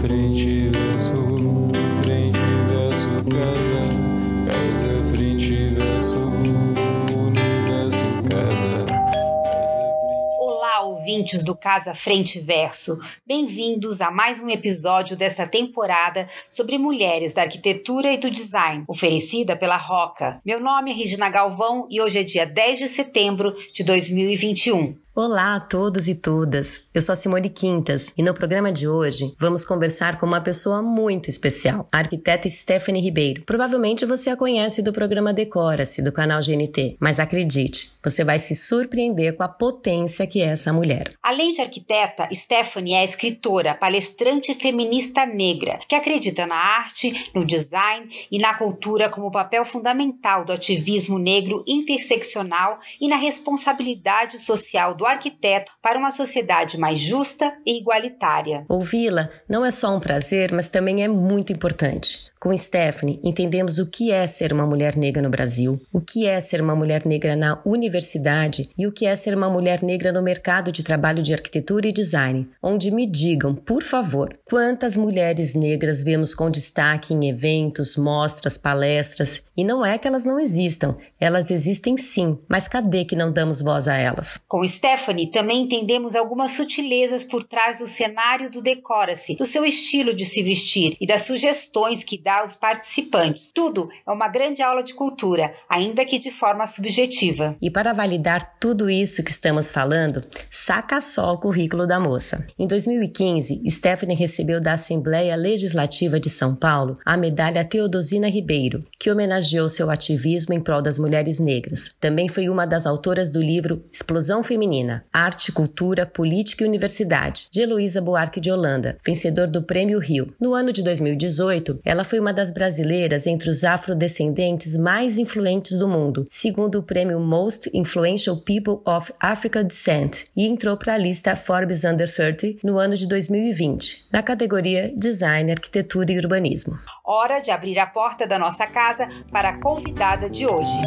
frente, verso, frente, verso, casa, casa, frente, verso, universo, casa. Olá, ouvintes do Casa Frente Verso. Bem-vindos a mais um episódio desta temporada sobre mulheres da arquitetura e do design, oferecida pela Roca. Meu nome é Regina Galvão e hoje é dia 10 de setembro de 2021. Olá a todos e todas. Eu sou a Simone Quintas e no programa de hoje vamos conversar com uma pessoa muito especial, a arquiteta Stephanie Ribeiro. Provavelmente você a conhece do programa Decora-se do canal GNT, mas acredite, você vai se surpreender com a potência que é essa mulher. Além de arquiteta, Stephanie é escritora, palestrante feminista negra, que acredita na arte, no design e na cultura como papel fundamental do ativismo negro interseccional e na responsabilidade social do arquiteto para uma sociedade mais justa e igualitária. Ouvi-la não é só um prazer, mas também é muito importante. Com Stephanie, entendemos o que é ser uma mulher negra no Brasil, o que é ser uma mulher negra na universidade e o que é ser uma mulher negra no mercado de trabalho de arquitetura e design, onde me digam, por favor, quantas mulheres negras vemos com destaque em eventos, mostras, palestras, e não é que elas não existam, elas existem sim, mas cadê que não damos voz a elas? Com Stephanie, também entendemos algumas sutilezas por trás do cenário do Decora-se, do seu estilo de se vestir e das sugestões que dá aos participantes. Tudo é uma grande aula de cultura, ainda que de forma subjetiva. E para validar tudo isso que estamos falando, saca só o currículo da moça. Em 2015, Stephanie recebeu da Assembleia Legislativa de São Paulo a medalha Teodosina Ribeiro, que homenageou seu ativismo em prol das mulheres negras. Também foi uma das autoras do livro Explosão Feminina: Arte, Cultura, Política e Universidade, de Heloísa Buarque de Holanda, vencedor do Prêmio Rio. No ano de 2018, ela foi uma das brasileiras entre os afrodescendentes mais influentes do mundo, segundo o prêmio Most Influential People of African Descent, e entrou para a lista Forbes Under 30 no ano de 2020, na categoria Design, Arquitetura e Urbanismo. Hora de abrir a porta da nossa casa para a convidada de hoje.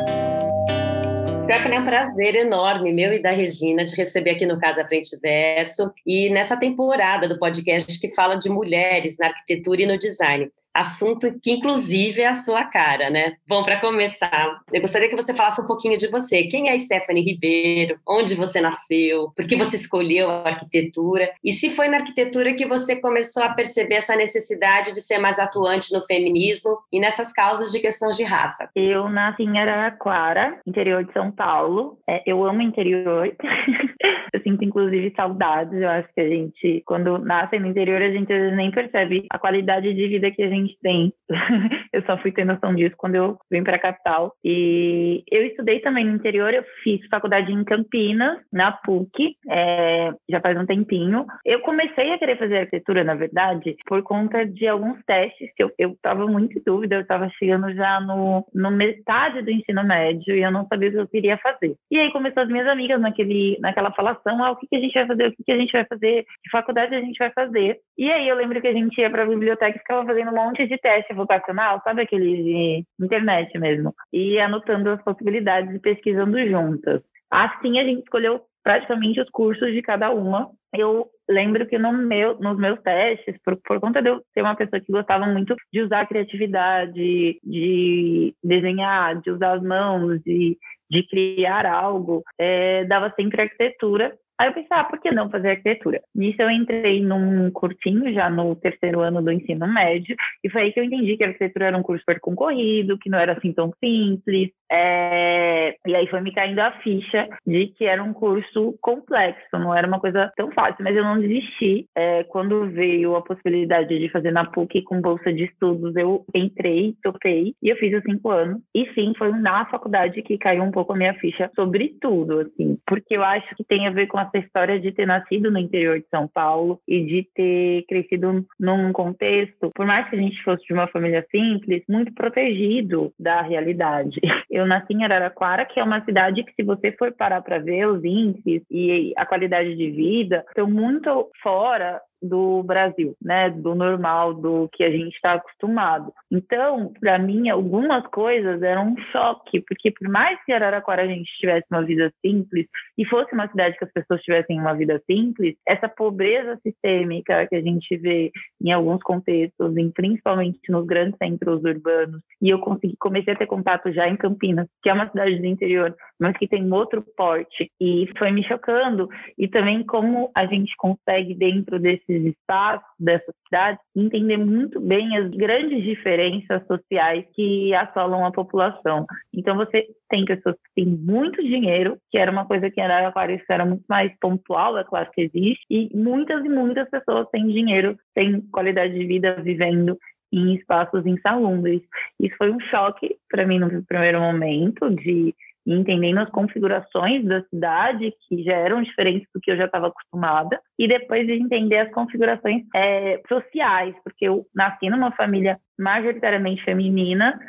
Stephanie, é um prazer enorme meu e da Regina te receber aqui no Casa Frente Verso e nessa temporada do podcast que fala de mulheres na arquitetura e no design assunto que inclusive é a sua cara, né? Bom, para começar, eu gostaria que você falasse um pouquinho de você. Quem é Stephanie Ribeiro? Onde você nasceu? Por que você escolheu a arquitetura? E se foi na arquitetura que você começou a perceber essa necessidade de ser mais atuante no feminismo e nessas causas de questões de raça? Eu nasci em Araraquara, interior de São Paulo. É, eu amo interior. eu sinto inclusive saudades. Eu acho que a gente, quando nasce no interior, a gente nem percebe a qualidade de vida que a gente tem. eu só fui ter noção disso quando eu vim para a capital. E eu estudei também no interior, eu fiz faculdade em Campinas, na PUC, é, já faz um tempinho. Eu comecei a querer fazer arquitetura, na verdade, por conta de alguns testes que eu estava muito em dúvida, eu estava chegando já no, no metade do ensino médio e eu não sabia o que eu queria fazer. E aí começou as minhas amigas naquele, naquela falação, ah, o que, que a gente vai fazer, o que, que a gente vai fazer, que faculdade a gente vai fazer. E aí eu lembro que a gente ia para a biblioteca e ficava fazendo um monte de teste vocacional, sabe aquele de internet mesmo, e anotando as possibilidades e pesquisando juntas. Assim a gente escolheu praticamente os cursos de cada uma. Eu lembro que no meu, nos meus testes, por, por conta de eu ser uma pessoa que gostava muito de usar a criatividade, de desenhar, de usar as mãos, de, de criar algo, é, dava sempre arquitetura Aí eu pensei, ah, por que não fazer arquitetura? Nisso eu entrei num cursinho, já no terceiro ano do ensino médio, e foi aí que eu entendi que a arquitetura era um curso super concorrido, que não era assim tão simples. É... E aí foi me caindo a ficha de que era um curso complexo, não era uma coisa tão fácil, mas eu não desisti. É, quando veio a possibilidade de fazer na PUC com bolsa de estudos, eu entrei, topei, e eu fiz os cinco anos. E sim, foi na faculdade que caiu um pouco a minha ficha sobre tudo, assim, porque eu acho que tem a ver com essa história de ter nascido no interior de São Paulo e de ter crescido num contexto, por mais que a gente fosse de uma família simples, muito protegido da realidade. Eu nasci em Araraquara, que é uma cidade que, se você for parar para ver os índices e a qualidade de vida, estão muito fora do Brasil, né? Do normal, do que a gente está acostumado. Então, para mim, algumas coisas eram um choque, porque por mais que Araraquara a gente tivesse uma vida simples e fosse uma cidade que as pessoas tivessem uma vida simples, essa pobreza sistêmica que a gente vê em alguns contextos, principalmente nos grandes centros urbanos, e eu consegui comecei a ter contato já em Campinas, que é uma cidade do interior, mas que tem outro porte, e foi me chocando e também como a gente consegue dentro desses espaços, dessas cidades, entender muito bem as grandes diferenças sociais que assolam a população. Então você tem pessoas que têm muito dinheiro, que era uma coisa que em Araraquara era muito mais pontual, é claro que existe, e muitas e muitas pessoas têm dinheiro, têm qualidade de vida vivendo em espaços insalubres. Isso foi um choque para mim no primeiro momento de entendendo as configurações da cidade, que já eram diferentes do que eu já estava acostumada, e depois de entender as configurações é, sociais, porque eu nasci numa família majoritariamente feminina,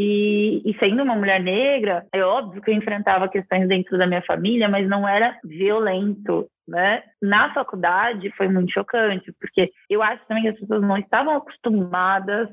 e, e, sendo uma mulher negra, é óbvio que eu enfrentava questões dentro da minha família, mas não era violento, né? Na faculdade foi muito chocante, porque eu acho também que as pessoas não estavam acostumadas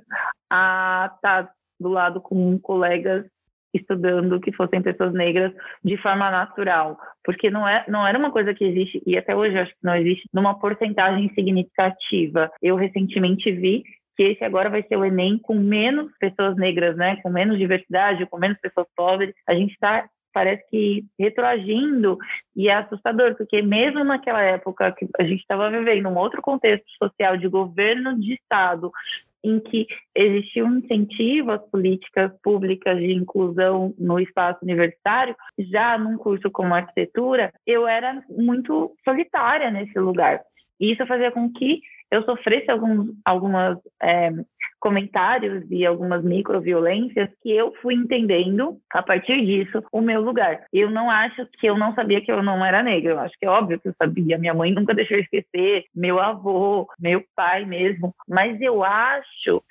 a estar do lado com colegas estudando que fossem pessoas negras de forma natural, porque não, é, não era uma coisa que existe, e até hoje acho que não existe, numa porcentagem significativa. Eu recentemente vi que esse agora vai ser o Enem com menos pessoas negras, né, com menos diversidade, com menos pessoas pobres. A gente está parece que retroagindo e é assustador, porque mesmo naquela época que a gente estava vivendo um outro contexto social de governo de Estado, em que existia um incentivo às políticas públicas de inclusão no espaço universitário, já num curso como arquitetura, eu era muito solitária nesse lugar. E isso fazia com que eu sofresse alguns algumas, é, comentários e algumas microviolências que eu fui entendendo, a partir disso, o meu lugar. Eu não acho que eu não sabia que eu não era negra, eu acho que é óbvio que eu sabia. Minha mãe nunca deixou eu esquecer, meu avô, meu pai mesmo. Mas eu acho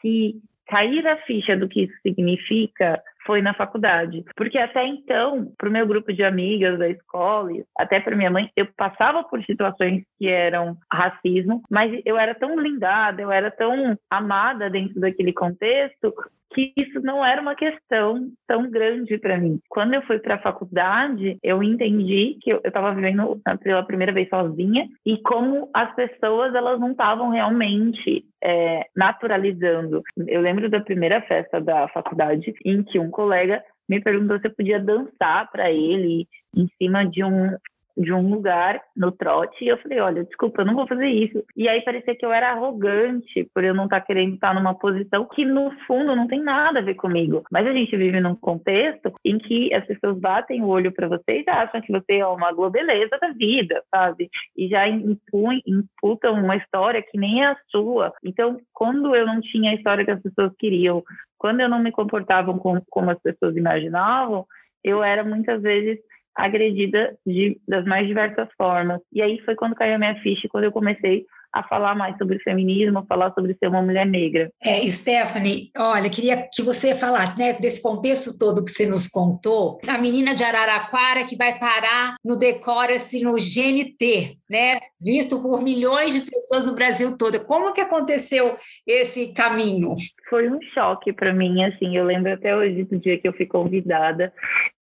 que cair a ficha do que isso significa foi na faculdade. Porque até então, para o meu grupo de amigas da escola, até para minha mãe, eu passava por situações que eram racismo, mas eu era tão blindada, eu era tão amada dentro daquele contexto que isso não era uma questão tão grande para mim. Quando eu fui para a faculdade, eu entendi que eu estava vivendo pela primeira vez sozinha e como as pessoas elas não estavam realmente é, naturalizando. Eu lembro da primeira festa da faculdade em que um colega me perguntou se eu podia dançar para ele em cima de um de um lugar no trote e eu falei, olha, desculpa, eu não vou fazer isso. E aí parecia que eu era arrogante por eu não estar tá querendo estar numa posição que no fundo não tem nada a ver comigo. Mas a gente vive num contexto em que as pessoas batem o olho para você e acham que você é uma globeleza da vida, sabe? E já imputam uma história que nem é a sua. Então, quando eu não tinha a história que as pessoas queriam, quando eu não me comportava como as pessoas imaginavam, eu era muitas vezes agredida de, das mais diversas formas. E aí foi quando caiu a minha ficha, quando eu comecei a falar mais sobre feminismo, a falar sobre ser uma mulher negra. É, Stephanie, olha, queria que você falasse, né, desse contexto todo que você nos contou, a menina de Araraquara que vai parar no Decora-se no GNT, né, visto por milhões de pessoas no Brasil todo. Como que aconteceu esse caminho? Foi um choque para mim, assim, eu lembro até hoje do dia que eu fui convidada.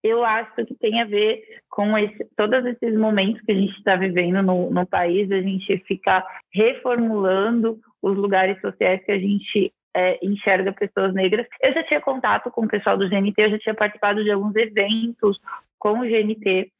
Eu acho que tem a ver com esse, todos esses momentos que a gente está vivendo no, no país, a gente ficar reformulando os lugares sociais que a gente é, enxerga pessoas negras. Eu já tinha contato com o pessoal do GNT, eu já tinha participado de alguns eventos com o GNT.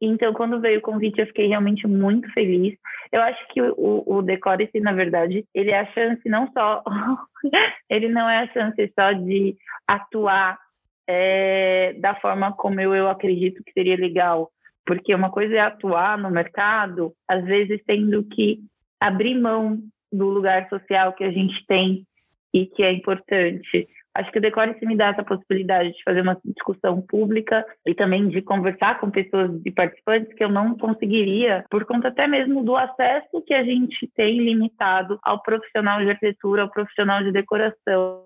Então, quando veio o convite, eu fiquei realmente muito feliz. Eu acho que o, o Decore-se, na verdade, ele é a chance não só... ele não é a chance só de atuar é, da forma como eu, eu acredito que seria legal. Porque uma coisa é atuar no mercado, às vezes tendo que abrir mão do lugar social que a gente tem e que é importante. Acho que o Decore se me dá essa possibilidade de fazer uma discussão pública e também de conversar com pessoas e participantes que eu não conseguiria, por conta até mesmo do acesso que a gente tem limitado ao profissional de arquitetura, ao profissional de decoração.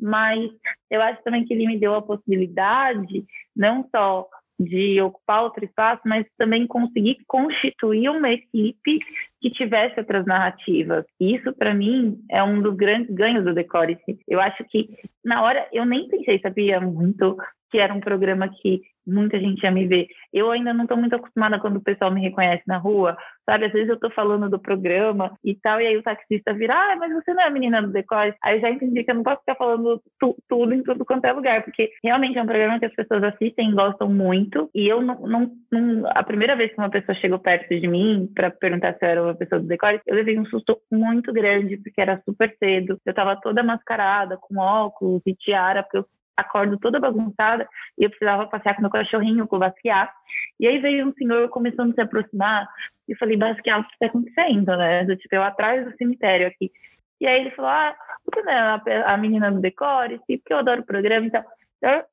Mas eu acho também que ele me deu a possibilidade não só de ocupar outro espaço, mas também conseguir constituir uma equipe que tivesse outras narrativas. Isso, para mim, é um dos grandes ganhos do Decore. Eu acho que, na hora, eu nem pensei, sabia, muito que era um programa que muita gente ia me ver. Eu ainda não estou muito acostumada quando o pessoal me reconhece na rua, sabe? Às vezes eu estou falando do programa e tal, e aí o taxista vira, ah, mas você não é a menina do decote? Aí eu já entendi que eu não posso ficar falando tu, tudo em tudo quanto é lugar, porque realmente é um programa que as pessoas assistem e gostam muito, e eu não, não, não a primeira vez que uma pessoa chegou perto de mim para perguntar se eu era uma pessoa do decote, eu levei um susto muito grande, porque era super cedo, eu estava toda mascarada, com óculos e tiara, porque eu acordo toda bagunçada e eu precisava passear com meu cachorrinho, com o Basquiat. E aí veio um senhor começando a se aproximar e eu falei, Basquiat, o que está acontecendo, né? Eu, tipo, eu atrás do cemitério aqui. E aí ele falou, ah, você não é a menina do decore? Porque eu adoro o programa e então. tal.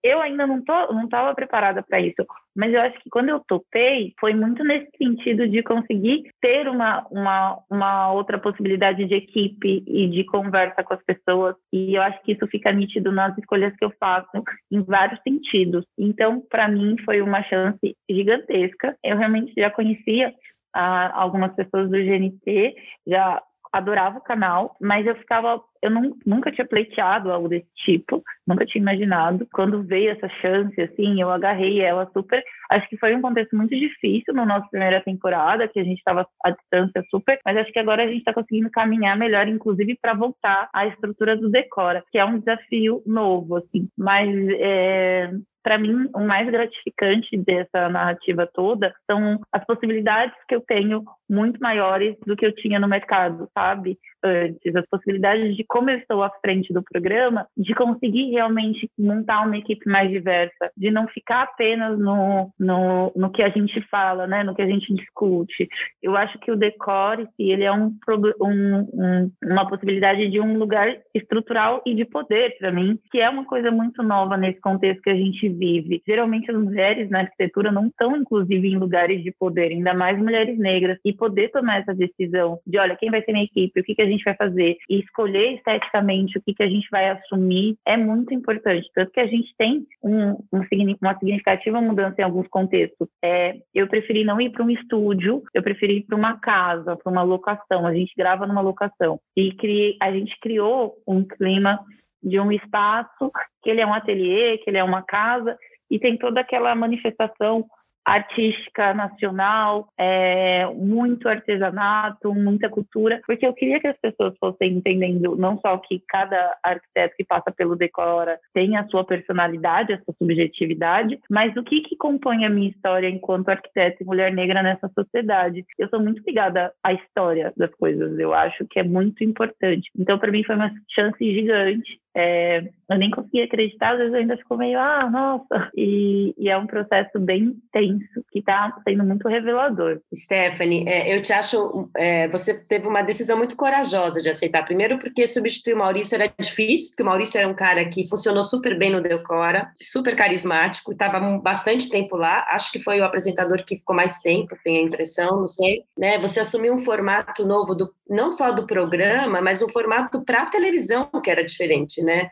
Eu, ainda não tô, não estava preparada para isso, mas eu acho que quando eu topei foi muito nesse sentido de conseguir ter uma, uma, uma outra possibilidade de equipe e de conversa com as pessoas e eu acho que isso fica nítido nas escolhas que eu faço em vários sentidos. Então, para mim foi uma chance gigantesca. Eu realmente já conhecia ah, algumas pessoas do GNT, já adorava o canal, mas eu ficava, eu não, nunca tinha pleiteado algo desse tipo, nunca tinha imaginado. Quando veio essa chance, assim, eu agarrei ela super. Acho que foi um contexto muito difícil na nossa primeira temporada, que a gente estava à distância super, mas acho que agora a gente está conseguindo caminhar melhor, inclusive para voltar à estrutura do Decora, que é um desafio novo, assim. Mas é, para mim, o mais gratificante dessa narrativa toda são as possibilidades que eu tenho muito maiores do que eu tinha no mercado, sabe? Antes, as possibilidades de como eu estou à frente do programa, de conseguir realmente montar uma equipe mais diversa, de não ficar apenas no, no, no que a gente fala, né? No que a gente discute. Eu acho que o decore, ele é um, um, um, uma possibilidade de um lugar estrutural e de poder para mim, que é uma coisa muito nova nesse contexto que a gente vive. Geralmente as mulheres na arquitetura não estão, inclusive, em lugares de poder, ainda mais mulheres negras, e poder tomar essa decisão de, olha, quem vai ser minha equipe, o que, que a gente vai fazer, e escolher esteticamente o que, que a gente vai assumir, é muito importante. Tanto que a gente tem um, um, uma significativa mudança em alguns contextos. É, eu preferi não ir para um estúdio, eu preferi ir para uma casa, para uma locação. A gente grava numa locação. E criei, a gente criou um clima de um espaço que ele é um ateliê, que ele é uma casa e tem toda aquela manifestação artística nacional, é, muito artesanato, muita cultura, porque eu queria que as pessoas fossem entendendo não só que cada arquiteto que passa pelo Decora tem a sua personalidade, a sua subjetividade, mas o que, que compõe a minha história enquanto arquiteta e mulher negra nessa sociedade. Eu sou muito ligada à história das coisas, eu acho que é muito importante. Então, para mim, foi uma chance gigante é, eu nem conseguia acreditar, às vezes eu ainda fico meio, ah, nossa. E, e é um processo bem tenso, que está sendo muito revelador. Stephanie, é, eu te acho, é, você teve uma decisão muito corajosa de aceitar. Primeiro, porque substituir o Maurício era difícil, porque o Maurício era um cara que funcionou super bem no Decora, super carismático, estava bastante tempo lá. Acho que foi o apresentador que ficou mais tempo, tenho a impressão, não sei. Né? Você assumiu um formato novo, do, não só do programa, mas um formato para televisão que era diferente né?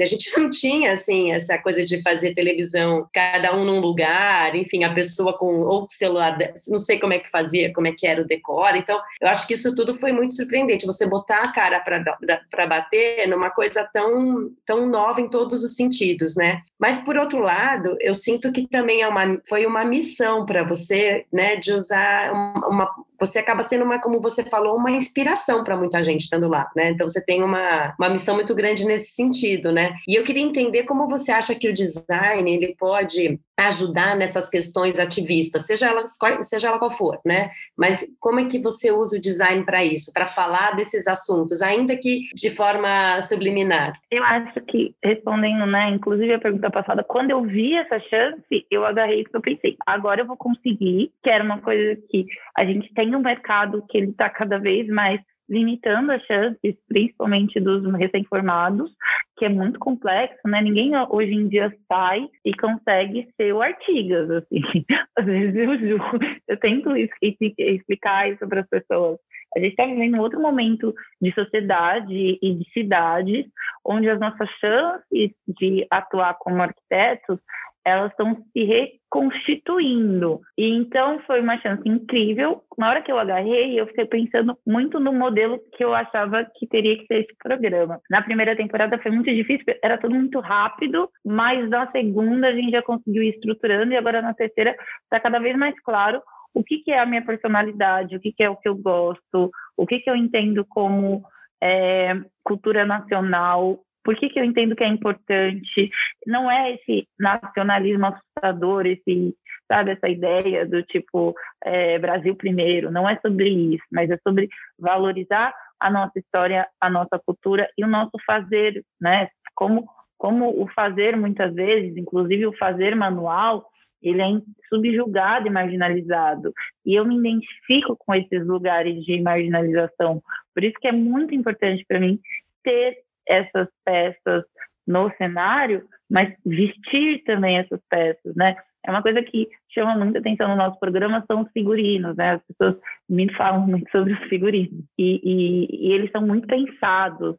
A gente não tinha, assim, essa coisa de fazer televisão, cada um num lugar, enfim, a pessoa com ou celular, não sei como é que fazia, como é que era o decor. Então, eu acho que isso tudo foi muito surpreendente. Você botar a cara para bater numa coisa tão, tão nova em todos os sentidos, né? Mas, por outro lado, eu sinto que também é uma, foi uma missão para você, né, de usar uma, uma você acaba sendo uma, como você falou, uma inspiração para muita gente estando lá, né? Então você tem uma, uma missão muito grande nesse sentido, né? E eu queria entender como você acha que o design ele pode ajudar nessas questões ativistas, seja ela, seja ela qual for, né? Mas como é que você usa o design para isso, para falar desses assuntos, ainda que de forma subliminar? Eu acho que, respondendo, né, inclusive a pergunta passada, quando eu vi essa chance, eu agarrei porque eu pensei, agora eu vou conseguir, que era uma coisa que a gente tem um mercado que ele está cada vez mais limitando as chances, principalmente dos recém-formados, que é muito complexo, né? Ninguém hoje em dia sai e consegue ser o Artigas, assim. Às vezes eu juro, eu tento explicar isso para as pessoas. A gente está vivendo outro momento de sociedade e de cidades, onde as nossas chances de atuar como arquitetos elas estão se reconstituindo. E então foi uma chance incrível. Na hora que eu agarrei, eu fiquei pensando muito no modelo que eu achava que teria que ser esse programa. Na primeira temporada foi muito difícil, era tudo muito rápido, mas na segunda a gente já conseguiu ir estruturando e agora na terceira está cada vez mais claro o que, que é a minha personalidade, o que, que é o que eu gosto, o que, que eu entendo como é, cultura nacional, por que, que eu entendo que é importante? Não é esse nacionalismo assustador, esse, sabe, essa ideia do tipo é, Brasil primeiro. Não é sobre isso, mas é sobre valorizar a nossa história, a nossa cultura e o nosso fazer, né? Como, como o fazer muitas vezes, inclusive o fazer manual, ele é subjugado e marginalizado. E eu me identifico com esses lugares de marginalização. Por isso que é muito importante para mim ter essas peças no cenário, mas vestir também essas peças, né? É uma coisa que chama muita atenção no nosso programa são os figurinos, né? As pessoas me falam muito sobre os figurinos e, e, e eles são muito pensados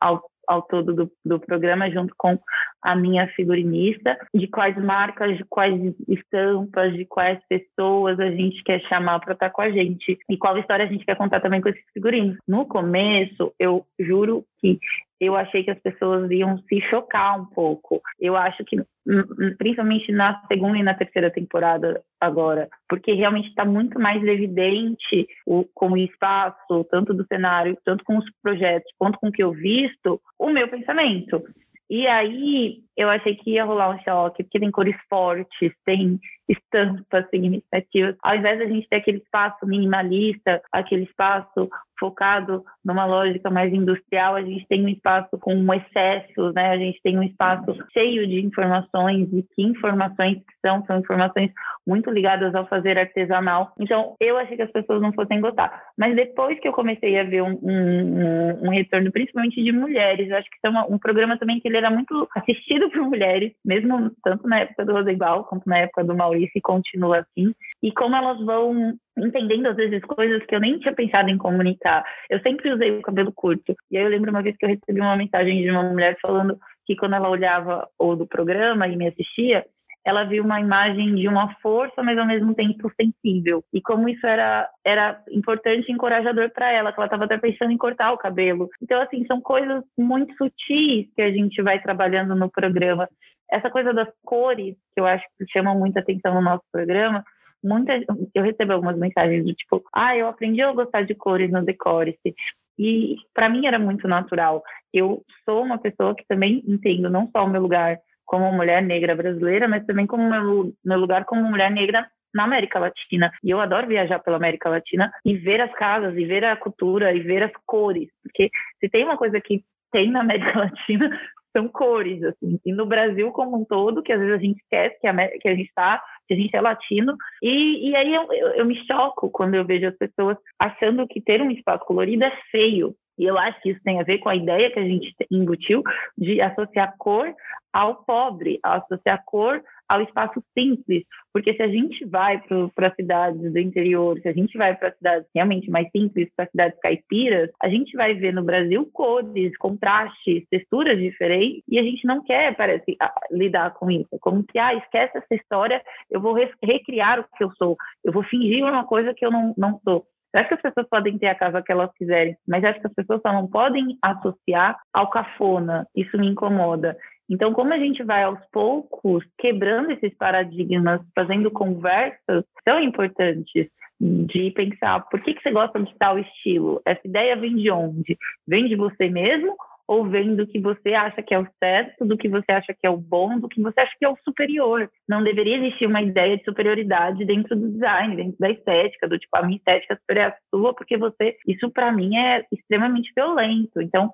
ao ao todo do, do programa, junto com a minha figurinista, de quais marcas, de quais estampas, de quais pessoas a gente quer chamar para estar com a gente e qual história a gente quer contar também com esses figurinos. No começo, eu juro que eu achei que as pessoas iam se chocar um pouco. Eu acho que, hum, hum, principalmente na segunda e na terceira temporada agora, porque realmente está muito mais evidente o, com o espaço, tanto do cenário, tanto com os projetos, quanto com o que eu visto, o meu pensamento. E aí eu achei que ia rolar um choque, porque tem cores fortes, tem estampas significativas. Ao invés da gente ter aquele espaço minimalista, aquele espaço focado numa lógica mais industrial, a gente tem um espaço com excessos, né? A gente tem um espaço cheio de informações e que informações que são são informações muito ligadas ao fazer artesanal. Então, eu achei que as pessoas não fossem gostar. Mas depois que eu comecei a ver um, um, um retorno, principalmente de mulheres, eu acho que é um programa também que ele era muito assistido por mulheres, mesmo tanto na época do Rosenbaum quanto na época do Maurício, e continua assim. E como elas vão entendendo às vezes coisas que eu nem tinha pensado em comunicar. Eu sempre usei o cabelo curto. E aí eu lembro uma vez que eu recebi uma mensagem de uma mulher falando que quando ela olhava o do programa e me assistia, ela viu uma imagem de uma força, mas ao mesmo tempo sensível. E como isso era, era importante e encorajador para ela, que ela estava até pensando em cortar o cabelo. Então, assim, são coisas muito sutis que a gente vai trabalhando no programa. Essa coisa das cores, que eu acho que chama muita atenção no nosso programa, muita, eu recebo algumas mensagens do tipo, ah, eu aprendi a gostar de cores no Decore-se. E para mim era muito natural. Eu sou uma pessoa que também entendo não só o meu lugar como mulher negra brasileira, mas também como meu, meu lugar como mulher negra na América Latina. E eu adoro viajar pela América Latina e ver as casas, e ver a cultura, e ver as cores. Porque se tem uma coisa que tem na América Latina, são cores, assim. E no Brasil como um todo, que às vezes a gente esquece que a, que a gente está, a gente é latino. E, e aí eu, eu, eu me choco quando eu vejo as pessoas achando que ter um espaço colorido é feio. E eu acho que isso tem a ver com a ideia que a gente embutiu de associar cor ao pobre, associar cor ao espaço simples. Porque se a gente vai para cidades do interior, se a gente vai para cidades realmente mais simples, para cidades caipiras, a gente vai ver no Brasil cores, contrastes, texturas diferentes, e a gente não quer, parece, lidar com isso. Como que, ah, esquece essa história, eu vou recriar o que eu sou, eu vou fingir uma coisa que eu não, não sou. Eu acho que as pessoas podem ter a casa que elas quiserem, mas acho que as pessoas só não podem associar ao cafona. Isso me incomoda. Então, como a gente vai aos poucos quebrando esses paradigmas, fazendo conversas tão importantes de pensar por que, que você gosta de tal estilo? Essa ideia vem de onde? Vem de você mesmo ou vem do que você acha que é o certo, do que você acha que é o bom, do que você acha que é o superior. Não deveria existir uma ideia de superioridade dentro do design, dentro da estética, do tipo, a minha estética é superior à sua, porque você. Isso, para mim, é extremamente violento. Então,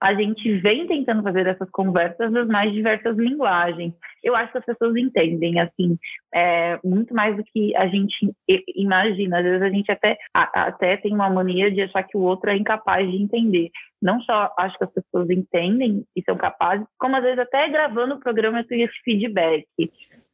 a gente vem tentando fazer essas conversas nas mais diversas linguagens. Eu acho que as pessoas entendem, assim, é, muito mais do que a gente imagina. Às vezes a gente até, até tem uma mania de achar que o outro é incapaz de entender. Não só acho que as pessoas entendem e são capazes, como às vezes até gravando o programa eu tenho esse feedback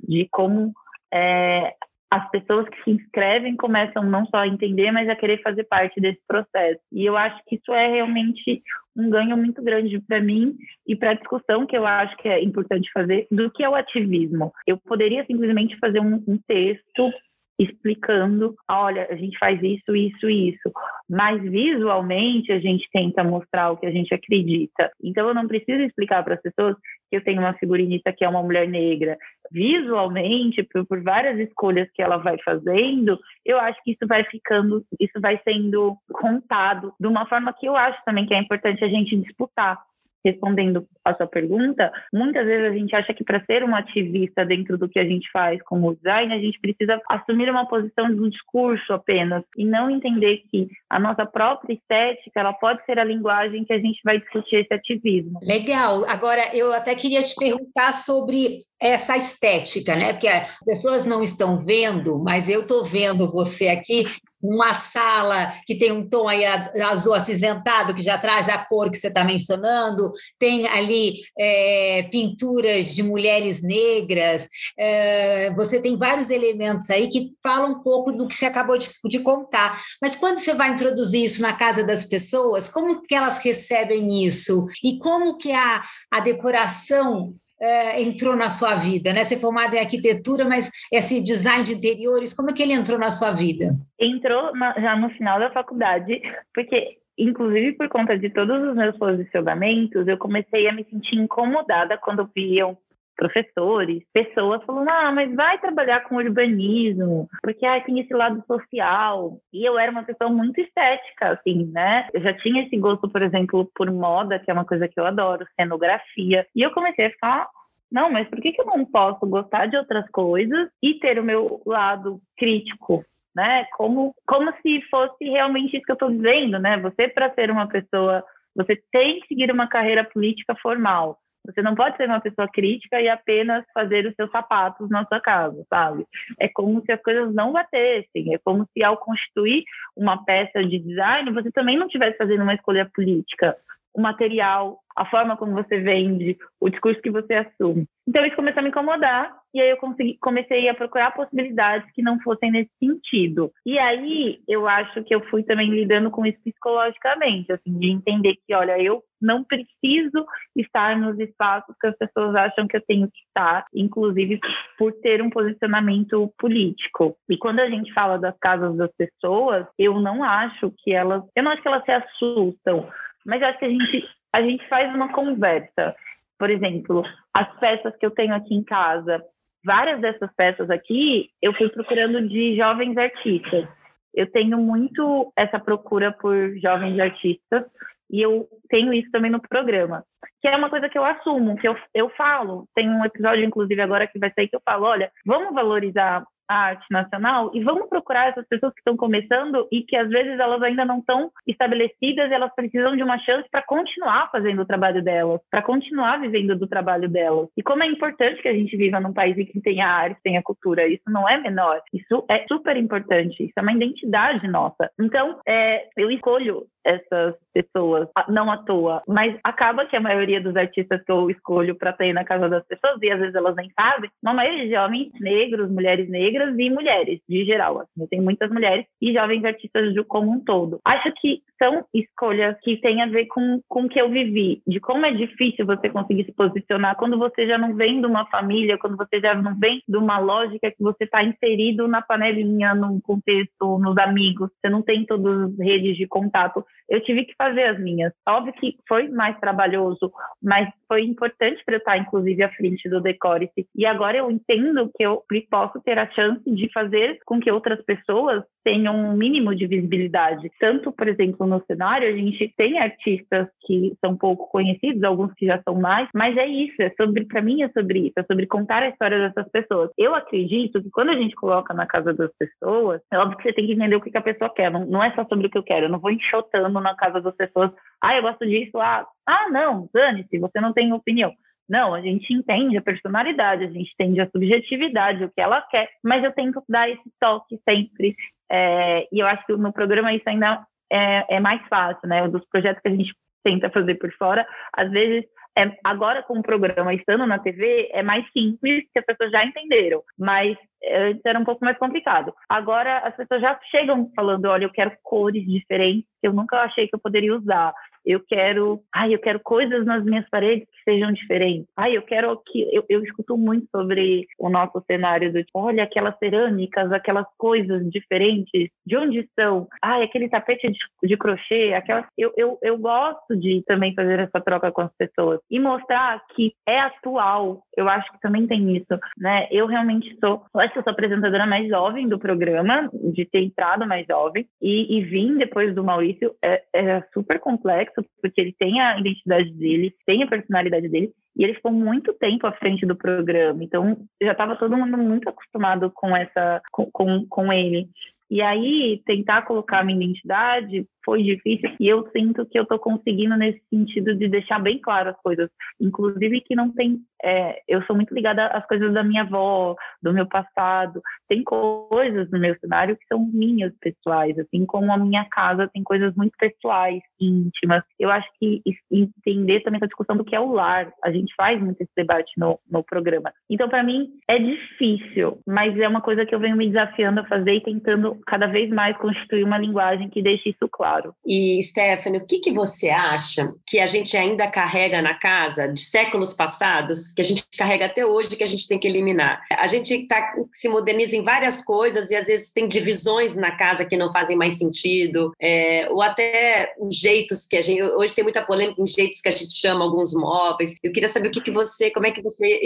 de como é, as pessoas que se inscrevem começam não só a entender, mas a querer fazer parte desse processo. E eu acho que isso é realmente um ganho muito grande para mim e para a discussão que eu acho que é importante fazer do que é o ativismo. Eu poderia simplesmente fazer um, um texto explicando, olha, a gente faz isso, isso isso. Mas visualmente a gente tenta mostrar o que a gente acredita. Então eu não preciso explicar para as pessoas que eu tenho uma figurinista que é uma mulher negra. Visualmente, por, por várias escolhas que ela vai fazendo, eu acho que isso vai ficando, isso vai sendo contado de uma forma que eu acho também que é importante a gente disputar respondendo a sua pergunta, muitas vezes a gente acha que para ser um ativista dentro do que a gente faz como design, a gente precisa assumir uma posição de um discurso apenas e não entender que a nossa própria estética, ela pode ser a linguagem que a gente vai discutir esse ativismo. Legal. Agora, eu até queria te perguntar sobre essa estética, né? Porque as pessoas não estão vendo, mas eu estou vendo você aqui uma sala que tem um tom aí azul acinzentado, que já traz a cor que você está mencionando, tem ali é, pinturas de mulheres negras, é, você tem vários elementos aí que falam um pouco do que você acabou de, de, contar. Mas quando você vai introduzir isso na casa das pessoas, como que elas recebem isso? E como que a, a decoração é, entrou na sua vida, né? Você é formada em arquitetura, mas esse design de interiores, como é que ele entrou na sua vida? Entrou na, já no final da faculdade, porque inclusive por conta de todos os meus posicionamentos, eu comecei a me sentir incomodada quando viam professores, pessoas falando, ah, mas vai trabalhar com urbanismo, porque ah, tem esse lado social. E eu era uma pessoa muito estética, assim, né? Eu já tinha esse gosto, por exemplo, por moda, que é uma coisa que eu adoro, cenografia. E eu comecei a ficar, não, mas por que, que eu não posso gostar de outras coisas e ter o meu lado crítico? Né? Como, como se fosse realmente isso que eu estou dizendo, né? Você, para ser uma pessoa, você tem que seguir uma carreira política formal. Você não pode ser uma pessoa crítica e apenas fazer os seus sapatos na sua casa, sabe? É como se as coisas não batessem. É como se, ao constituir uma peça de design, você também não estivesse fazendo uma escolha política. O material, a forma como você vende, o discurso que você assume. Então isso começou a me incomodar e aí eu consegui, comecei a procurar possibilidades que não fossem nesse sentido. E aí eu acho que eu fui também lidando com isso psicologicamente, assim, de entender que, olha, eu não preciso estar nos espaços que as pessoas acham que eu tenho que estar, inclusive por ter um posicionamento político. E quando a gente fala das casas das pessoas, eu não acho que elas, eu não acho que elas se assustam, mas acho que a gente a gente faz uma conversa. Por exemplo, as peças que eu tenho aqui em casa, várias dessas peças aqui, eu fui procurando de jovens artistas. Eu tenho muito essa procura por jovens artistas e eu tenho isso também no programa, que é uma coisa que eu assumo, que eu, eu falo. Tem um episódio, inclusive, agora que vai sair que eu falo: olha, vamos valorizar a arte nacional e vamos procurar essas pessoas que estão começando e que às vezes elas ainda não estão estabelecidas elas precisam de uma chance para continuar fazendo o trabalho delas, para continuar vivendo do trabalho delas. E como é importante que a gente viva num país em que tenha arte, tenha cultura, isso não é menor, isso é super importante, isso é uma identidade nossa. Então, é, eu escolho essas pessoas, não à toa, mas acaba que a maioria dos artistas que eu escolho para ter na casa das pessoas, e às vezes elas nem sabem, uma maioria de homens negros, mulheres negras e mulheres, de geral. Assim, eu tenho muitas mulheres e jovens artistas de como um todo. Acho que são escolhas que têm a ver com, com o que eu vivi, de como é difícil você conseguir se posicionar quando você já não vem de uma família, quando você já não vem de uma lógica que você está inserido na panelinha, num contexto, nos amigos, você não tem todas as redes de contato eu tive que fazer as minhas. Óbvio que foi mais trabalhoso, mas foi importante para eu estar, inclusive, à frente do Decore. E agora eu entendo que eu posso ter a chance de fazer com que outras pessoas tenham um mínimo de visibilidade. Tanto, por exemplo, no cenário, a gente tem artistas que são pouco conhecidos, alguns que já são mais, mas é isso, é sobre, para mim é sobre isso, é sobre contar a história dessas pessoas. Eu acredito que quando a gente coloca na casa das pessoas, é óbvio que você tem que entender o que a pessoa quer, não, não é só sobre o que eu quero, eu não vou enxotando na casa das pessoas, ah, eu gosto disso, ah, ah não, dane-se, você não tem opinião. Não, a gente entende a personalidade, a gente entende a subjetividade, o que ela quer, mas eu tenho que dar esse toque sempre. É, e eu acho que no programa isso ainda é, é mais fácil, né? Dos projetos que a gente tenta fazer por fora, às vezes é, agora com o programa estando na TV, é mais simples, que as pessoas já entenderam, mas antes era um pouco mais complicado. Agora as pessoas já chegam falando, olha, eu quero cores diferentes que eu nunca achei que eu poderia usar eu quero, ai, eu quero coisas nas minhas paredes que sejam diferentes. Ai, eu quero que eu, eu escuto muito sobre o nosso cenário do, olha, aquelas cerâmicas, aquelas coisas diferentes, de onde são? Ai, aquele tapete de, de crochê, aquelas eu, eu, eu gosto de também fazer essa troca com as pessoas e mostrar que é atual. Eu acho que também tem isso, né? Eu realmente sou, eu acho que eu sou apresentadora mais jovem do programa, de ter entrado mais jovem e, e vim depois do Maurício é, é super complexo porque ele tem a identidade dele, tem a personalidade dele, e ele ficou muito tempo à frente do programa. Então, já estava todo mundo muito acostumado com essa com, com, com ele. E aí, tentar colocar minha identidade foi difícil e eu sinto que eu estou conseguindo nesse sentido de deixar bem claro as coisas, inclusive que não tem, é, eu sou muito ligada às coisas da minha avó, do meu passado, tem coisas no meu cenário que são minhas pessoais, assim como a minha casa tem coisas muito pessoais, íntimas. Eu acho que entender também essa discussão do que é o lar, a gente faz muito esse debate no, no programa. Então, para mim, é difícil, mas é uma coisa que eu venho me desafiando a fazer e tentando cada vez mais constituir uma linguagem que deixe isso claro claro. E, Stephanie, o que, que você acha que a gente ainda carrega na casa de séculos passados, que a gente carrega até hoje, que a gente tem que eliminar? A gente tá, se moderniza em várias coisas e às vezes tem divisões na casa que não fazem mais sentido, é, ou até jeitos que a gente. Hoje tem muita polêmica em jeitos que a gente chama alguns móveis. Eu queria saber o que, que você, como é que você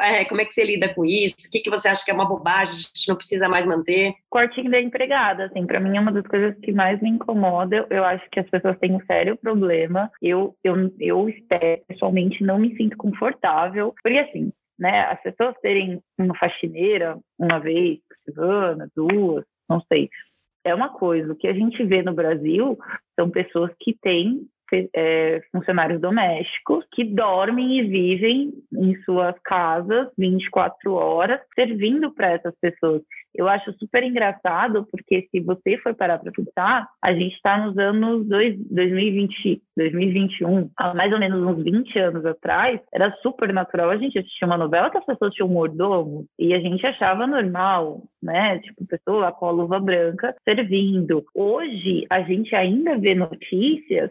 é, como é que você lida com isso? O que, que você acha que é uma bobagem, a gente não precisa mais manter? Cortinho da empregada, assim, para mim é uma das coisas que mais me incomoda moda, eu acho que as pessoas têm um sério problema. Eu, eu, eu pessoalmente, não me sinto confortável. Porque, assim, né, as pessoas terem uma faxineira uma vez por semana, duas, não sei, é uma coisa. O que a gente vê no Brasil são pessoas que têm é, funcionários domésticos que dormem e vivem em suas casas 24 horas servindo para essas pessoas. Eu acho super engraçado, porque se você for parar para pensar, a gente está nos anos dois, 2020, 2021, há mais ou menos uns 20 anos atrás, era super natural a gente assistir uma novela que as pessoas tinham um mordomo e a gente achava normal, né? Tipo, pessoa com a luva branca servindo. Hoje, a gente ainda vê notícias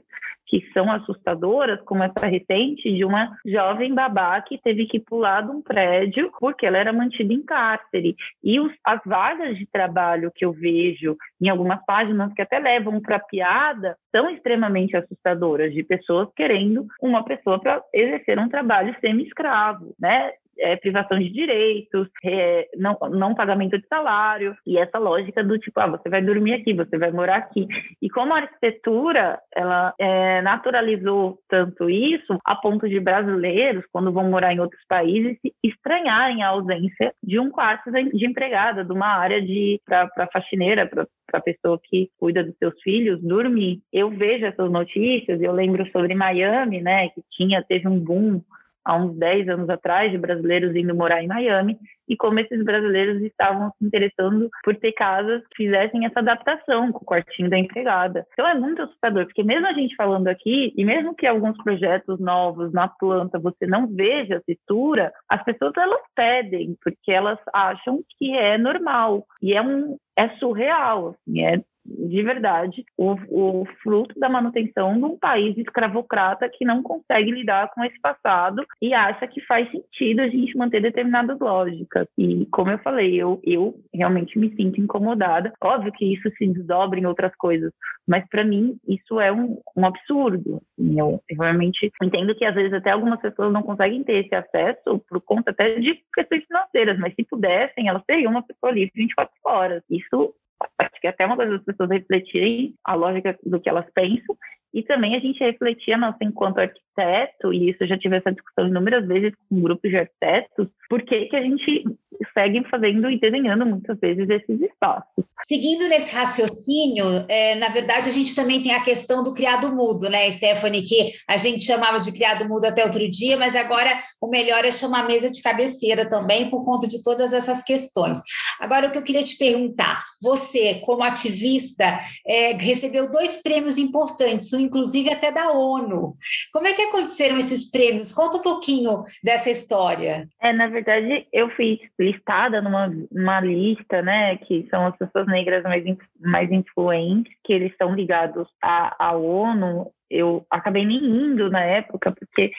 que são assustadoras, como essa recente de uma jovem babá que teve que pular de um prédio porque ela era mantida em cárcere. E os, as vagas de trabalho que eu vejo em algumas páginas que até levam para piada são extremamente assustadoras, de pessoas querendo uma pessoa para exercer um trabalho semi-escravo, né? É, privação de direitos, é, não, não pagamento de salário, e essa lógica do tipo, ah, você vai dormir aqui, você vai morar aqui. E como a arquitetura, ela é, naturalizou tanto isso, a ponto de brasileiros, quando vão morar em outros países, estranharem a ausência de um quarto de empregada, de uma área de para faxineira, para a pessoa que cuida dos seus filhos dormir. Eu vejo essas notícias, eu lembro sobre Miami, né, que tinha teve um boom há uns 10 anos atrás, de brasileiros indo morar em Miami, e como esses brasileiros estavam se interessando por ter casas que fizessem essa adaptação com o quartinho da empregada. Então é muito assustador, porque mesmo a gente falando aqui, e mesmo que alguns projetos novos na planta você não veja a textura, as pessoas elas pedem, porque elas acham que é normal, e é um é surreal, assim, é de verdade, o, o fruto da manutenção de um país escravocrata que não consegue lidar com esse passado e acha que faz sentido a gente manter determinadas lógicas. E, como eu falei, eu, eu realmente me sinto incomodada. Óbvio que isso se desdobra em outras coisas, mas para mim isso é um, um absurdo. Eu, eu realmente entendo que às vezes até algumas pessoas não conseguem ter esse acesso por conta até de questões financeiras, mas se pudessem, elas teriam uma pessoa livre 24 horas. Isso acho que até uma das pessoas refletirem a lógica do que elas pensam e também a gente refletia, nossa, enquanto arquiteto, e isso eu já tive essa discussão inúmeras vezes com grupos de arquitetos, por que, que a gente segue fazendo e desenhando muitas vezes esses espaços. Seguindo nesse raciocínio, é, na verdade, a gente também tem a questão do criado mudo, né, Stephanie, que a gente chamava de criado mudo até outro dia, mas agora o melhor é chamar mesa de cabeceira também, por conta de todas essas questões. Agora, o que eu queria te perguntar, você, como ativista, é, recebeu dois prêmios importantes, inclusive até da ONU. Como é que aconteceram esses prêmios? Conta um pouquinho dessa história. É, na verdade, eu fui listada numa, numa lista, né, que são as pessoas negras mais, mais influentes, que eles estão ligados à, à ONU. Eu acabei nem indo na época, porque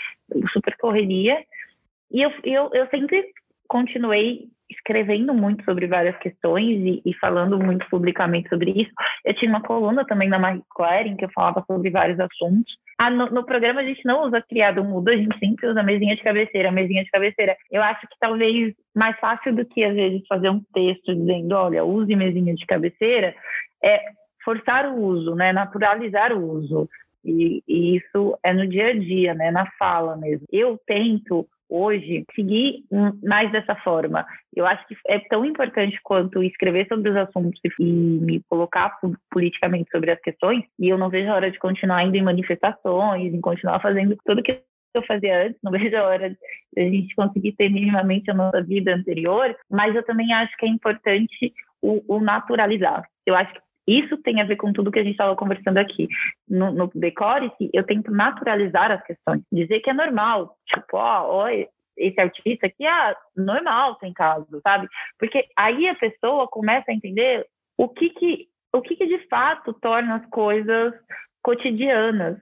super correria. E eu, eu, eu sempre continuei escrevendo muito sobre várias questões e, e, falando muito publicamente sobre isso. Eu tinha uma coluna também na Marie Claire em que eu falava sobre vários assuntos. Ah, no, no, programa a gente não usa criado mudo, a gente sempre usa mesinha de cabeceira, mesinha de cabeceira. Eu acho que talvez mais fácil do que às vezes fazer um texto dizendo, olha, use mesinha de cabeceira, é forçar o uso, né, naturalizar o uso. E, e isso é no dia a dia, né, na fala mesmo. Eu tento hoje seguir mais dessa forma. Eu acho que é tão importante quanto escrever sobre os assuntos e me colocar politicamente sobre as questões, e eu não vejo a hora de continuar indo em manifestações, em continuar fazendo tudo que eu fazia antes, não vejo a hora de a gente conseguir ter minimamente a nossa vida anterior, mas eu também acho que é importante o, o naturalizar. Eu acho que isso tem a ver com tudo que a gente estava conversando aqui. No, no Decore-se, eu tento naturalizar as questões, dizer que é normal, tipo, ó, esse artista aqui, ah, normal tem caso, sabe? Porque aí a pessoa começa a entender o que que, o que, que de fato torna as coisas cotidianas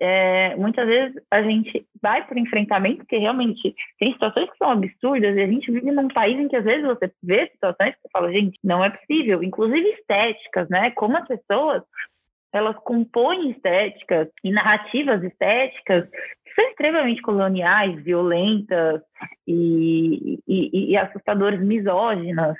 é, muitas vezes a gente vai por enfrentamento, porque realmente tem situações que são absurdas, e a gente vive num país em que às vezes você vê situações que você fala, gente, não é possível, inclusive estéticas, né? Como as pessoas elas compõem estéticas e narrativas estéticas que são extremamente coloniais, violentas e, e, e assustadoras, misóginas.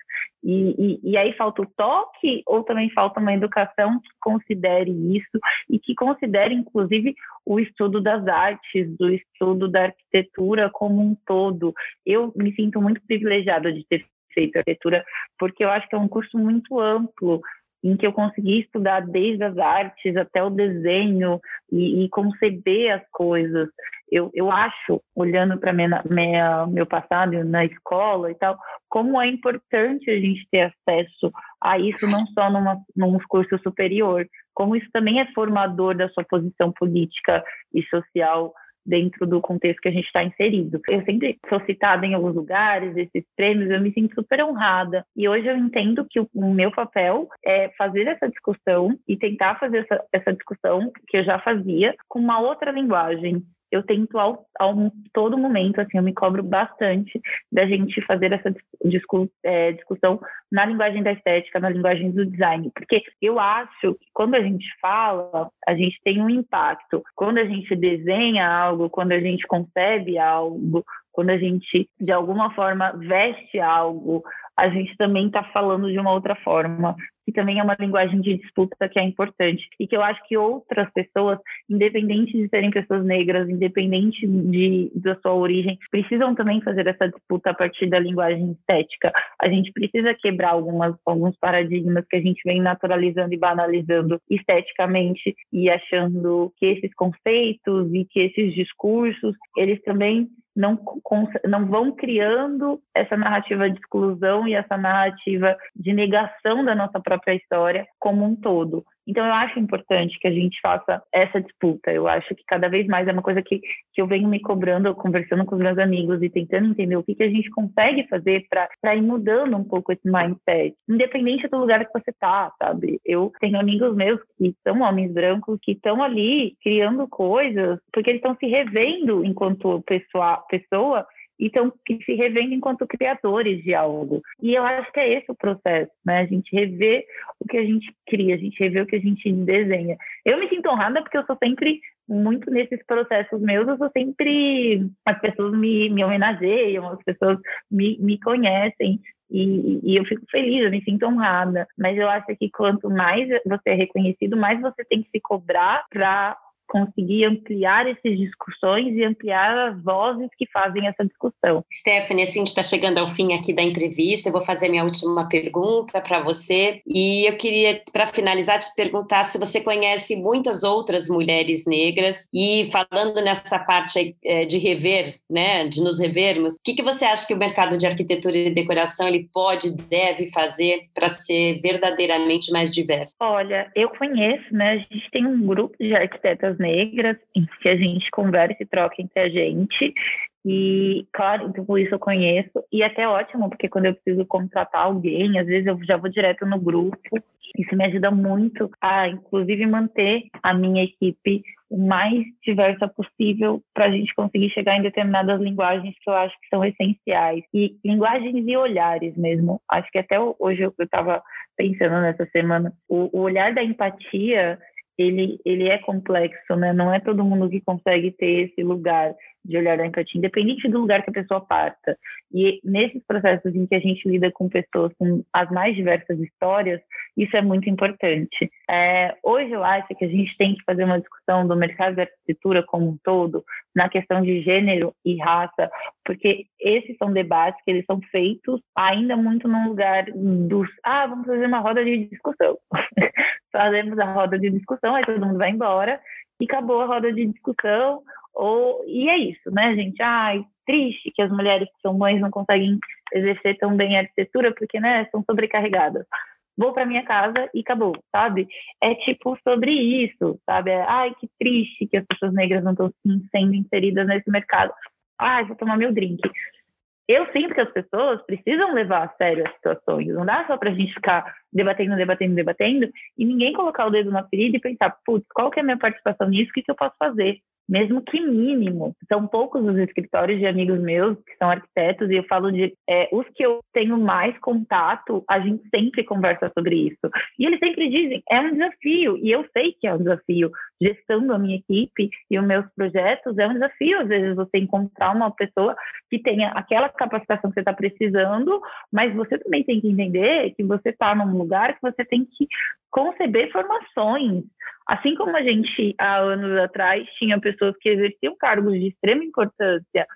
E, e, aí falta o toque ou também falta uma educação que considere isso e que considere, inclusive, o estudo das artes, do estudo da arquitetura como um todo. Eu me sinto muito privilegiada de ter feito arquitetura, porque eu acho que é um curso muito amplo, em que eu consegui estudar desde as artes até o desenho e, e conceber as coisas. Eu, eu acho, olhando para meu passado na escola e tal, como é importante a gente ter acesso a isso não só numa, num curso superior, como isso também é formador da sua posição política e social dentro do contexto que a gente está inserido. Eu sempre sou citada em alguns lugares, esses prêmios, eu me sinto super honrada. E hoje eu entendo que o, meu papel é fazer essa discussão e tentar fazer essa, essa discussão que eu já fazia com uma outra linguagem, eu tento ao, ao todo momento, assim, eu me cobro bastante da gente fazer essa discu é, discussão na linguagem da estética, na linguagem do design, porque eu acho que quando a gente fala, a gente tem um impacto. Quando a gente desenha algo, quando a gente concebe algo, quando a gente de alguma forma veste algo, a gente também está falando de uma outra forma, que também é uma linguagem de disputa que é importante e que eu acho que outras pessoas, independente de serem pessoas negras, independente de, da sua origem, precisam também fazer essa disputa a partir da linguagem estética. A gente precisa quebrar algumas, alguns paradigmas que a gente vem naturalizando e banalizando esteticamente e achando que esses conceitos e que esses discursos, eles também não, não vão criando essa narrativa de exclusão e essa narrativa de negação da nossa própria história como um todo. Então, eu acho importante que a gente faça essa disputa. Eu acho que cada vez mais é uma coisa que, que eu venho me cobrando, conversando com os meus amigos e tentando entender o que, que a gente consegue fazer para ir mudando um pouco esse mindset, independente do lugar que você está, sabe? Eu tenho amigos meus que são homens brancos, que estão ali criando coisas, porque eles estão se revendo enquanto pessoa, pessoa e estão se revendo enquanto criadores de algo. E eu acho que é esse o processo, né? A gente rever o que a gente cria, a gente rever o que a gente desenha. Eu me sinto honrada porque eu sou sempre muito nesses processos meus, eu sou sempre. As pessoas me, me homenageiam, as pessoas me, me conhecem. E, e, eu fico feliz, eu me sinto honrada. Mas eu acho que quanto mais você é reconhecido, mais você tem que se cobrar para conseguir ampliar essas discussões e ampliar as vozes que fazem essa discussão. Stephanie, assim, a gente está chegando ao fim aqui da entrevista, eu vou fazer minha última pergunta para você, e eu queria, para finalizar, te perguntar se você conhece muitas outras mulheres negras, e falando nessa parte eh, de rever, né, de nos revermos, o que, que você acha que o mercado de arquitetura e decoração ele pode, deve fazer para ser verdadeiramente mais diverso? Olha, eu conheço, né, a gente tem um grupo de arquitetas negras em que a gente conversa e troca entre a gente. E, claro, então por isso eu conheço. E é até ótimo, porque quando eu preciso contratar alguém, às vezes eu já vou direto no grupo. Isso me ajuda muito a, inclusive, manter a minha equipe o mais diversa possível para a gente conseguir chegar em determinadas linguagens que eu acho que são essenciais. E linguagens e olhares mesmo. Acho que até hoje eu estava pensando nessa semana, o, o olhar da empatia ele, ele é complexo, né? Não é todo mundo que consegue ter esse lugar de olhar da empatia, independente do lugar que a pessoa parta. E nesses processos em que a gente lida com pessoas com as mais diversas histórias, isso é muito importante. É, hoje eu acho que a gente tem que fazer uma discussão do mercado da arquitetura como um todo, na questão de gênero e raça, porque esses são debates que eles são feitos ainda muito num lugar dos, ah, vamos fazer uma roda de discussão. Fazemos a roda de discussão, aí todo mundo vai embora, e acabou a roda de discussão, ou, e é isso, né, gente? Ai, triste que as mulheres que são mães não conseguem exercer tão bem a arquitetura porque, né, são sobrecarregadas. Vou para minha casa e acabou, sabe? É tipo sobre isso, sabe? É, ai, que triste que as pessoas negras não estão sendo inseridas nesse mercado. Ai, vou tomar meu drink. Eu sinto que as pessoas precisam levar a sério as situações. Não dá só para a gente ficar debatendo, debatendo, debatendo e ninguém colocar o dedo na ferida e pensar, putz, qual que é a minha participação nisso? O que, que eu posso fazer? Mesmo que mínimo. São poucos os escritórios de amigos meus que são arquitetos e eu falo de é, os que eu tenho mais contato, a gente sempre conversa sobre isso. E eles sempre dizem, é um desafio, e eu sei que é um desafio. Gestando a minha equipe e os meus projetos, é um desafio, às vezes, você encontrar uma pessoa que tenha aquela capacitação que você está precisando, mas você também tem que entender que você está num lugar que você tem que conceber formações. Assim como a gente, há anos atrás, tinha pessoas que exerciam cargos de extrema importância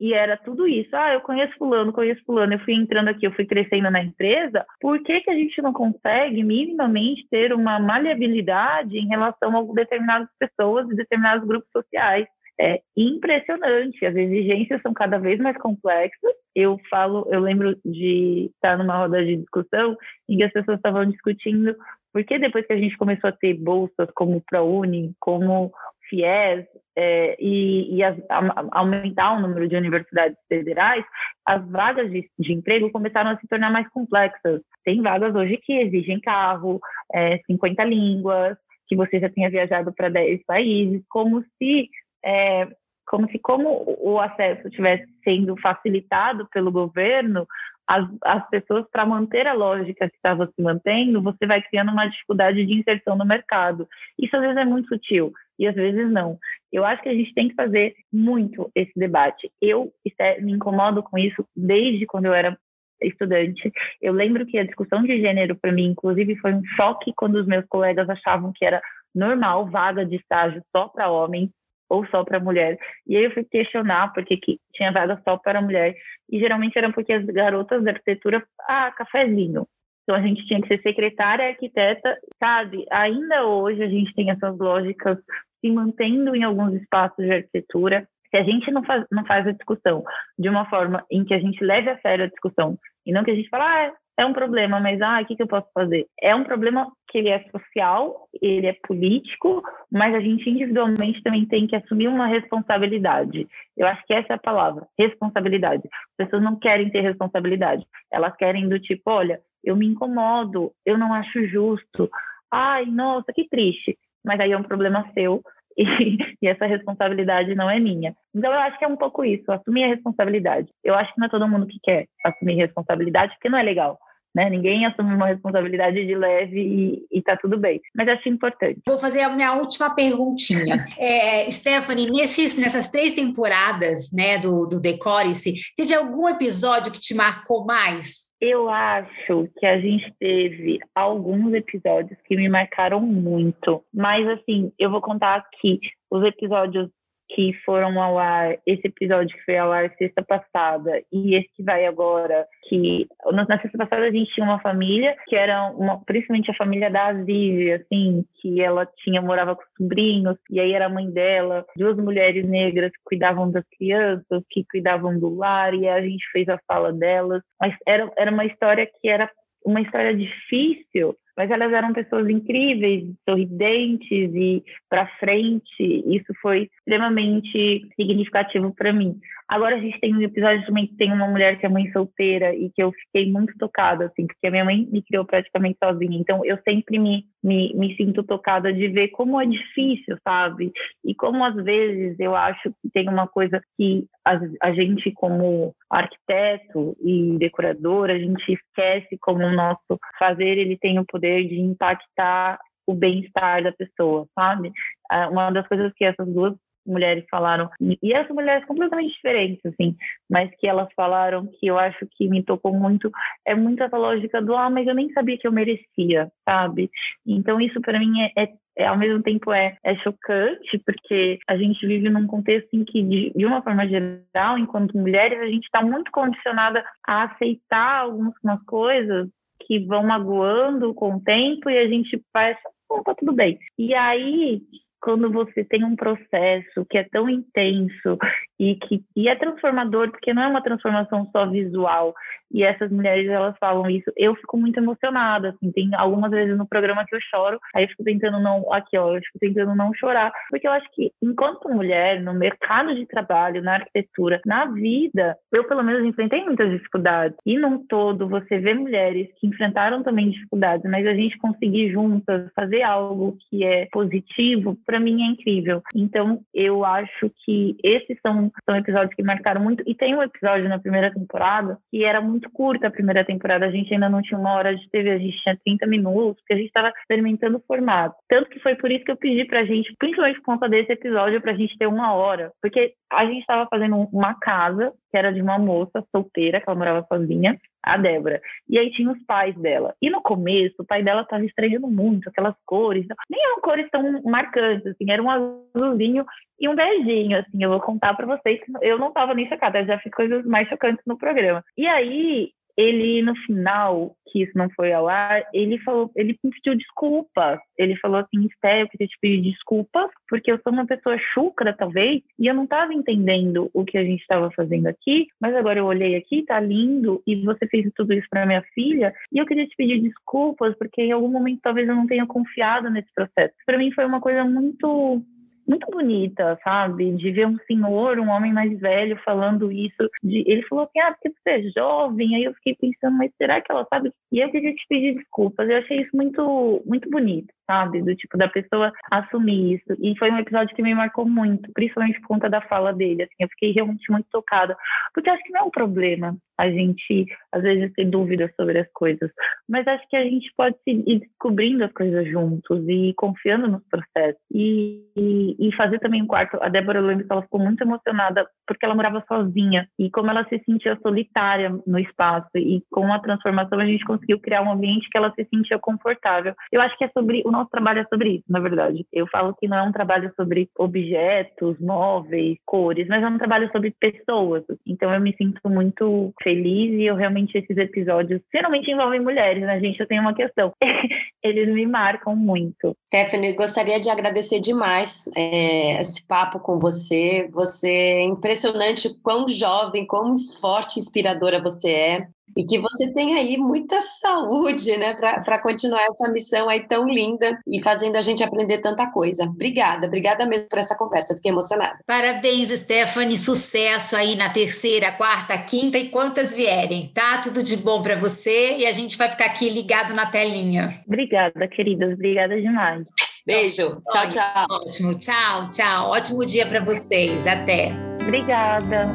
e era tudo isso. Ah, eu conheço fulano, conheço fulano, eu fui entrando aqui, eu fui crescendo na empresa. Por que, que a gente não consegue minimamente ter uma maleabilidade em relação a determinadas pessoas e determinados grupos sociais? É impressionante, as exigências são cada vez mais complexas. Eu falo, eu lembro de estar numa roda de discussão em que as pessoas estavam discutindo porque depois que a gente começou a ter bolsas como o ProUni, como FIES, é, e, e as, a, aumentar o número de universidades federais, as vagas de, de, emprego começaram a se tornar mais complexas. Tem vagas hoje que exigem carro, é, 50 línguas, que você já tenha viajado para 10 países, como se é, como se como o acesso estivesse sendo facilitado pelo governo, as, as pessoas, para manter a lógica que estava se mantendo, você vai criando uma dificuldade de inserção no mercado. Isso às vezes é muito sutil e às vezes não. Eu acho que a gente tem que fazer muito esse debate. Eu me incomodo com isso desde quando eu era estudante. Eu lembro que a discussão de gênero, para mim, inclusive, foi um choque quando os meus colegas achavam que era normal vaga de estágio só para homens ou só para mulher. E aí eu fui questionar porque que tinha vaga só para mulher. E geralmente era porque as garotas da arquitetura, ah, cafezinho. Então a gente tinha que ser secretária, arquiteta, sabe? Ainda hoje a gente tem essas lógicas se mantendo em alguns espaços de arquitetura. Se a gente não faz, não faz a discussão de uma forma em que a gente leve a sério a discussão e não que a gente fala, ah, é um problema, mas ah, o que, que eu posso fazer? É um problema que ele é social, ele é político, mas a gente individualmente também tem que assumir uma responsabilidade. Eu acho que essa é a palavra, responsabilidade. As pessoas não querem ter responsabilidade, elas querem do tipo, olha, eu me incomodo, eu não acho justo, ai, nossa, que triste. Mas aí é um problema seu, e, e, essa responsabilidade não é minha. Então, eu acho que é um pouco isso, assumir a responsabilidade. Eu acho que não é todo mundo que quer assumir responsabilidade, porque não é legal. Né? Ninguém assume uma responsabilidade de leve e, e tá tudo bem. Mas acho importante. Vou fazer a minha última perguntinha. é, Stephanie, nesses, nessas três temporadas né, do, do Decore-se, teve algum episódio que te marcou mais? Eu acho que a gente teve alguns episódios que me marcaram muito. Mas, assim, eu vou contar aqui os episódios que foram ao ar, esse episódio que foi ao ar sexta passada e esse que vai agora, que na sexta passada a gente tinha uma família que era uma, principalmente a família da Aziz, assim, que ela tinha morava com sobrinhos e aí era a mãe dela, duas mulheres negras que cuidavam das crianças, que cuidavam do lar e a gente fez a fala delas, mas era era uma história que era uma história difícil mas elas eram pessoas incríveis, sorridentes e para frente. Isso foi extremamente significativo para mim. Agora a gente tem um episódio também que tem uma mulher que é mãe solteira e que eu fiquei muito tocada, assim, porque a minha mãe me criou praticamente sozinha. Então eu sempre me, me, me sinto tocada de ver como é difícil, sabe? E como às vezes eu acho que tem uma coisa que a, a gente, como arquiteto e decorador, a gente esquece como o nosso fazer ele tem o poder de impactar o bem-estar da pessoa, sabe? Ah, uma das coisas que essas duas mulheres falaram, e essas mulheres completamente diferentes, assim, mas que elas falaram que eu acho que me tocou muito, é muito essa lógica do, ah, mas eu nem sabia que eu merecia, sabe? Então isso para mim é, é, é, ao mesmo tempo é, é chocante, porque a gente vive num contexto em que, de, de uma forma geral, enquanto mulheres, a gente está muito condicionada a aceitar algumas coisas que vão magoando com o tempo e a gente faz, oh, tá tudo bem. E aí, quando você tem um processo que é tão intenso e que e é transformador, porque não é uma transformação só visual, e essas mulheres elas falam isso, eu fico muito emocionada, assim, tem algumas vezes no programa que eu choro, aí eu fico tentando não, aqui ó, eu fico tentando não chorar, porque eu acho que enquanto mulher, no mercado de trabalho, na arquitetura, na vida, eu pelo menos enfrentei muitas dificuldades, e num todo você vê mulheres que enfrentaram também dificuldades, mas a gente conseguir juntas fazer algo que é positivo, para mim é incrível. Então, eu acho que esses são, são episódios que marcaram muito. E tem um episódio na primeira temporada que era muito curta a primeira temporada. A gente ainda não tinha uma hora de TV, a gente tinha 30 minutos, porque a gente estava experimentando o formato. Tanto que foi por isso que eu pedi pra gente, principalmente por conta desse episódio, pra gente ter uma hora. Porque a gente estava fazendo uma casa que era de uma moça solteira, que ela morava sozinha, a Débora. E aí tinha os pais dela. E no começo, o pai dela estava estranhando muito aquelas cores. Nem eram cores tão marcantes, assim, era um azulzinho e um beijinho, assim. Eu vou contar para vocês eu não estava nem chocada, já fiz coisas mais chocantes no programa. E aí, ele no final, que isso não foi ao ar, ele falou, ele me pediu desculpas. Ele falou assim, Esté, eu queria te pedir desculpas, porque eu sou uma pessoa chucra, talvez, e eu não estava entendendo o que a gente estava fazendo aqui, mas agora eu olhei aqui, tá lindo, e você fez tudo isso para minha filha, e eu queria te pedir desculpas, porque em algum momento talvez eu não tenha confiado nesse processo. Para mim foi uma coisa muito muito bonita, sabe? De ver um senhor, um homem mais velho falando isso. De... Ele falou assim, ah, porque você é jovem. Aí eu fiquei pensando, mas será que ela sabe? E eu queria te pedir desculpas. Eu achei isso muito, muito bonito sabe? Do tipo, da pessoa assumir isso. E foi um episódio que me marcou muito, principalmente por conta da fala dele. Assim, eu fiquei realmente muito tocada. Porque acho que não é um problema a gente, às vezes, ter dúvidas sobre as coisas. Mas acho que a gente pode ir descobrindo as coisas juntos e confiando nos processos. E, e, e fazer também um quarto. A Débora lembro que ela ficou muito emocionada porque ela morava sozinha. E como ela se sentia solitária no espaço. E com a transformação a gente conseguiu criar um ambiente que ela se sentia confortável. Eu acho que é sobre o nosso trabalho é sobre isso, na verdade. Eu falo que não é um trabalho sobre objetos, móveis, cores, mas é um trabalho sobre pessoas. Então eu me sinto muito feliz e eu realmente esses episódios geralmente envolvem mulheres, né, gente? Eu tenho uma questão. Eles me marcam muito. Stephanie, gostaria de agradecer demais é, esse papo com você. Você é impressionante quão jovem, quão forte e inspiradora você é e que você tenha aí muita saúde, né, para continuar essa missão aí tão linda e fazendo a gente aprender tanta coisa. Obrigada, obrigada mesmo por essa conversa, fiquei emocionada. Parabéns, Stephanie, sucesso aí na terceira, quarta, quinta e quantas vierem, tá? Tudo de bom para você e a gente vai ficar aqui ligado na telinha. Obrigada, queridas, obrigada demais. Beijo, tchau, tchau. Ótimo, tchau, tchau. Ótimo dia para vocês, até. Obrigada.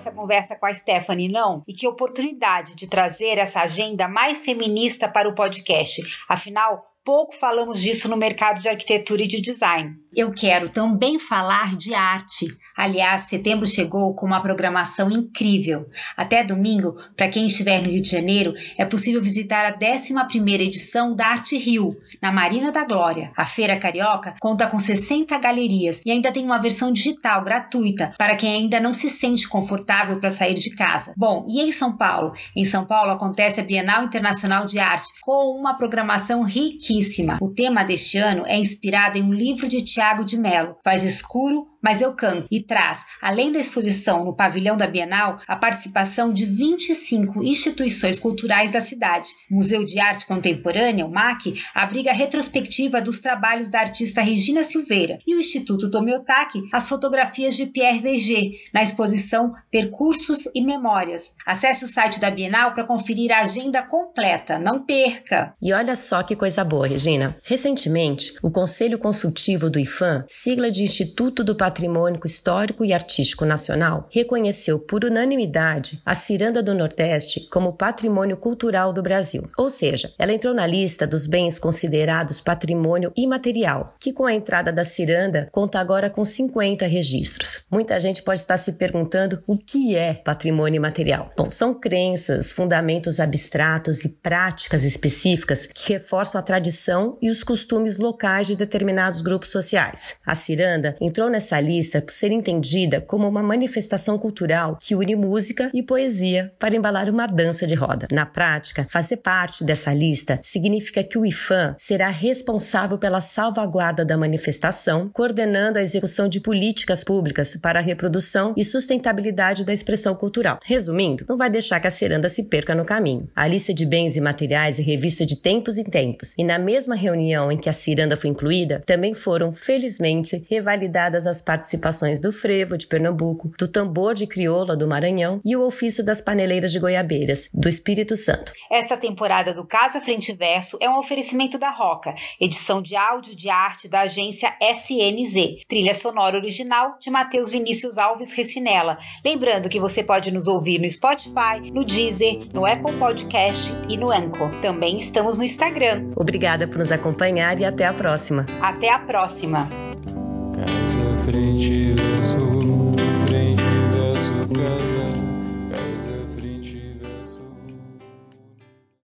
Essa conversa com a Stephanie, não? E que oportunidade de trazer essa agenda mais feminista para o podcast. Afinal, pouco falamos disso no mercado de arquitetura e de design. Eu quero também falar de arte. Aliás, setembro chegou com uma programação incrível. Até domingo, para quem estiver no Rio de Janeiro, é possível visitar a 11ª edição da Arte Rio, na Marina da Glória. A Feira Carioca conta com 60 galerias e ainda tem uma versão digital gratuita para quem ainda não se sente confortável para sair de casa. Bom, e em São Paulo? Em São Paulo acontece a Bienal Internacional de Arte com uma programação riquíssima. O tema deste ano é inspirado em um livro de Tiago de Melo. Faz escuro, mas eu canto e traz, além da exposição no pavilhão da Bienal, a participação de 25 instituições culturais da cidade. O Museu de Arte Contemporânea, o MAC, abriga a retrospectiva dos trabalhos da artista Regina Silveira e o Instituto Tomiotaki as fotografias de Pierre Verger na exposição Percursos e Memórias. Acesse o site da Bienal para conferir a agenda completa. Não perca! E olha só que coisa boa, Regina. Recentemente, o Conselho Consultivo do IFAM, sigla de Instituto do Patrimônio Histórico e Artístico Nacional, reconheceu por unanimidade a Ciranda do Nordeste como Patrimônio Cultural do Brasil. Ou seja, ela entrou na lista dos bens considerados patrimônio imaterial, que com a entrada da Ciranda conta agora com 50 registros. Muita gente pode estar se perguntando o que é patrimônio imaterial. Bom, são crenças, fundamentos abstratos e práticas específicas que reforçam a tradição e os costumes locais de determinados grupos sociais. A ciranda entrou nessa lista por ser entendida como uma manifestação cultural que une música e poesia para embalar uma dança de roda. Na prática, fazer parte dessa lista significa que o IFAM será responsável pela salvaguarda da manifestação, coordenando a execução de políticas públicas para a reprodução e sustentabilidade da expressão cultural. Resumindo, não vai deixar que a ciranda se perca no caminho. A lista de bens e materiais é revista de tempos em tempos, e na mesma reunião em que a ciranda foi incluída, também foram felizmente, revalidadas as participações do frevo de Pernambuco, do tambor de crioula do Maranhão e o ofício das paneleiras de goiabeiras do Espírito Santo. Esta temporada do Casa Frente Verso é um oferecimento da Roca, edição de áudio de arte da agência SNZ, trilha sonora original de Matheus Vinícius Alves Recinella. Lembrando que você pode nos ouvir no Spotify, no Deezer, no Apple Podcast e no Anchor. Também estamos no Instagram. Obrigada por nos acompanhar e até a próxima. Até a próxima. Casa frente verso